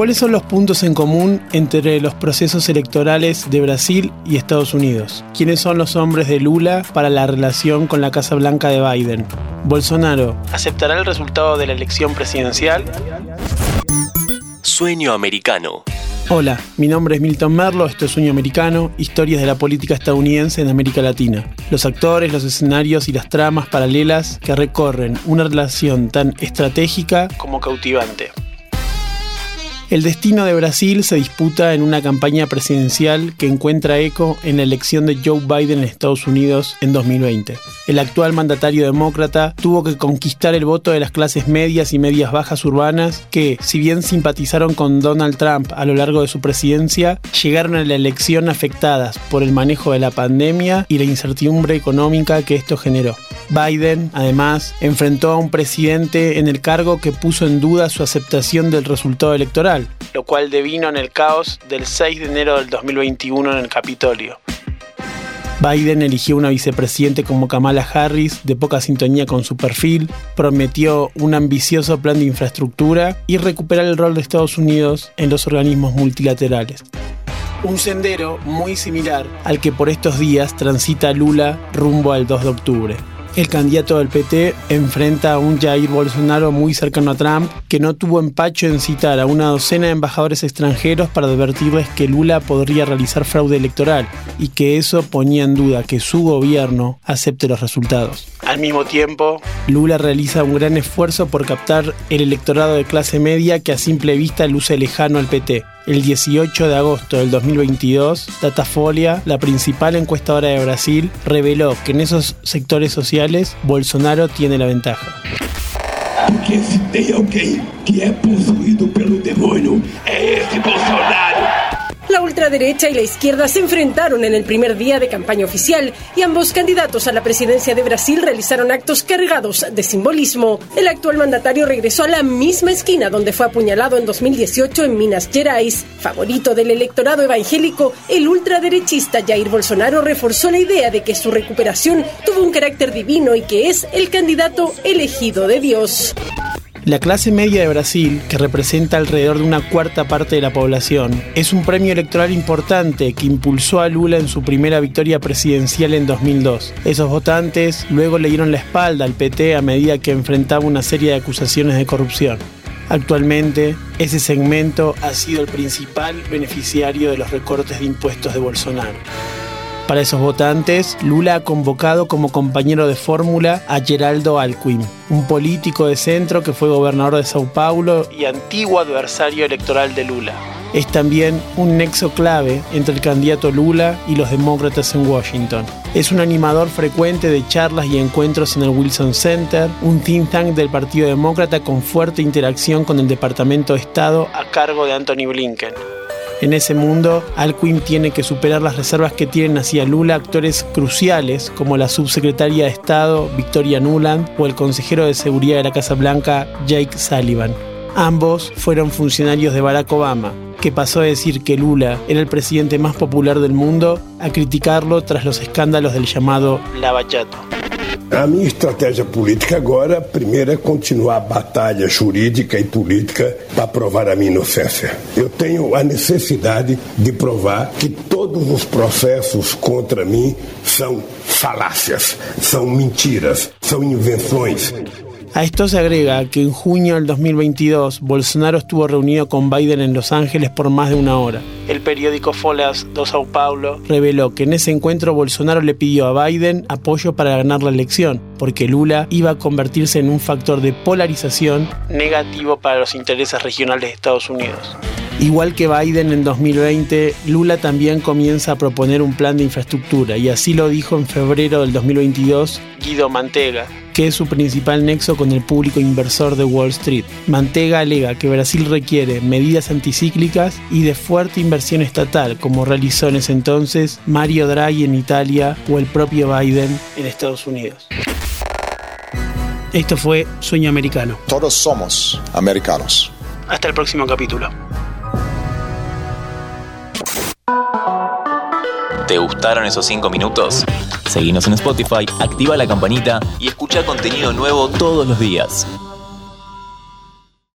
¿Cuáles son los puntos en común entre los procesos electorales de Brasil y Estados Unidos? ¿Quiénes son los hombres de Lula para la relación con la Casa Blanca de Biden? ¿Bolsonaro aceptará el resultado de la elección presidencial? Sueño americano. Hola, mi nombre es Milton Merlo, esto es Sueño Americano, historias de la política estadounidense en América Latina. Los actores, los escenarios y las tramas paralelas que recorren una relación tan estratégica como cautivante. El destino de Brasil se disputa en una campaña presidencial que encuentra eco en la elección de Joe Biden en Estados Unidos en 2020. El actual mandatario demócrata tuvo que conquistar el voto de las clases medias y medias bajas urbanas que, si bien simpatizaron con Donald Trump a lo largo de su presidencia, llegaron a la elección afectadas por el manejo de la pandemia y la incertidumbre económica que esto generó. Biden, además, enfrentó a un presidente en el cargo que puso en duda su aceptación del resultado electoral, lo cual devino en el caos del 6 de enero del 2021 en el Capitolio. Biden eligió una vicepresidente como Kamala Harris, de poca sintonía con su perfil, prometió un ambicioso plan de infraestructura y recuperar el rol de Estados Unidos en los organismos multilaterales. Un sendero muy similar al que por estos días transita Lula rumbo al 2 de octubre el candidato del PT enfrenta a un Jair Bolsonaro muy cercano a Trump, que no tuvo empacho en citar a una docena de embajadores extranjeros para advertirles que Lula podría realizar fraude electoral y que eso ponía en duda que su gobierno acepte los resultados. Al mismo tiempo, Lula realiza un gran esfuerzo por captar el electorado de clase media que a simple vista luce lejano al PT el 18 de agosto del 2022, Datafolia, la principal encuestadora de Brasil, reveló que en esos sectores sociales Bolsonaro tiene la ventaja. Que. La ultraderecha y la izquierda se enfrentaron en el primer día de campaña oficial y ambos candidatos a la presidencia de Brasil realizaron actos cargados de simbolismo. El actual mandatario regresó a la misma esquina donde fue apuñalado en 2018 en Minas Gerais. Favorito del electorado evangélico, el ultraderechista Jair Bolsonaro reforzó la idea de que su recuperación tuvo un carácter divino y que es el candidato elegido de Dios. La clase media de Brasil, que representa alrededor de una cuarta parte de la población, es un premio electoral importante que impulsó a Lula en su primera victoria presidencial en 2002. Esos votantes luego le dieron la espalda al PT a medida que enfrentaba una serie de acusaciones de corrupción. Actualmente, ese segmento ha sido el principal beneficiario de los recortes de impuestos de Bolsonaro. Para esos votantes, Lula ha convocado como compañero de fórmula a Geraldo Alcuin, un político de centro que fue gobernador de Sao Paulo y antiguo adversario electoral de Lula. Es también un nexo clave entre el candidato Lula y los demócratas en Washington. Es un animador frecuente de charlas y encuentros en el Wilson Center, un think tank del Partido Demócrata con fuerte interacción con el Departamento de Estado a cargo de Anthony Blinken. En ese mundo, Alcuin tiene que superar las reservas que tienen hacia Lula actores cruciales como la subsecretaria de Estado Victoria Nuland o el consejero de seguridad de la Casa Blanca Jake Sullivan. Ambos fueron funcionarios de Barack Obama, que pasó a decir que Lula era el presidente más popular del mundo a criticarlo tras los escándalos del llamado lavallato. A minha estratégia política agora, primeiro, é continuar a batalha jurídica e política para provar a minha inocência. Eu tenho a necessidade de provar que todos os processos contra mim são falácias, são mentiras, são invenções. A esto se agrega que en junio del 2022 Bolsonaro estuvo reunido con Biden en Los Ángeles por más de una hora. El periódico Folhas do Sao Paulo reveló que en ese encuentro Bolsonaro le pidió a Biden apoyo para ganar la elección, porque Lula iba a convertirse en un factor de polarización negativo para los intereses regionales de Estados Unidos. Igual que Biden en 2020, Lula también comienza a proponer un plan de infraestructura y así lo dijo en febrero del 2022 Guido Mantega, que es su principal nexo con el público inversor de Wall Street. Mantega alega que Brasil requiere medidas anticíclicas y de fuerte inversión estatal, como realizó en ese entonces Mario Draghi en Italia o el propio Biden en Estados Unidos. Esto fue Sueño Americano. Todos somos americanos. Hasta el próximo capítulo. ¿Te gustaron esos 5 minutos? Seguinos en Spotify, activa la campanita y escucha contenido nuevo todos los días.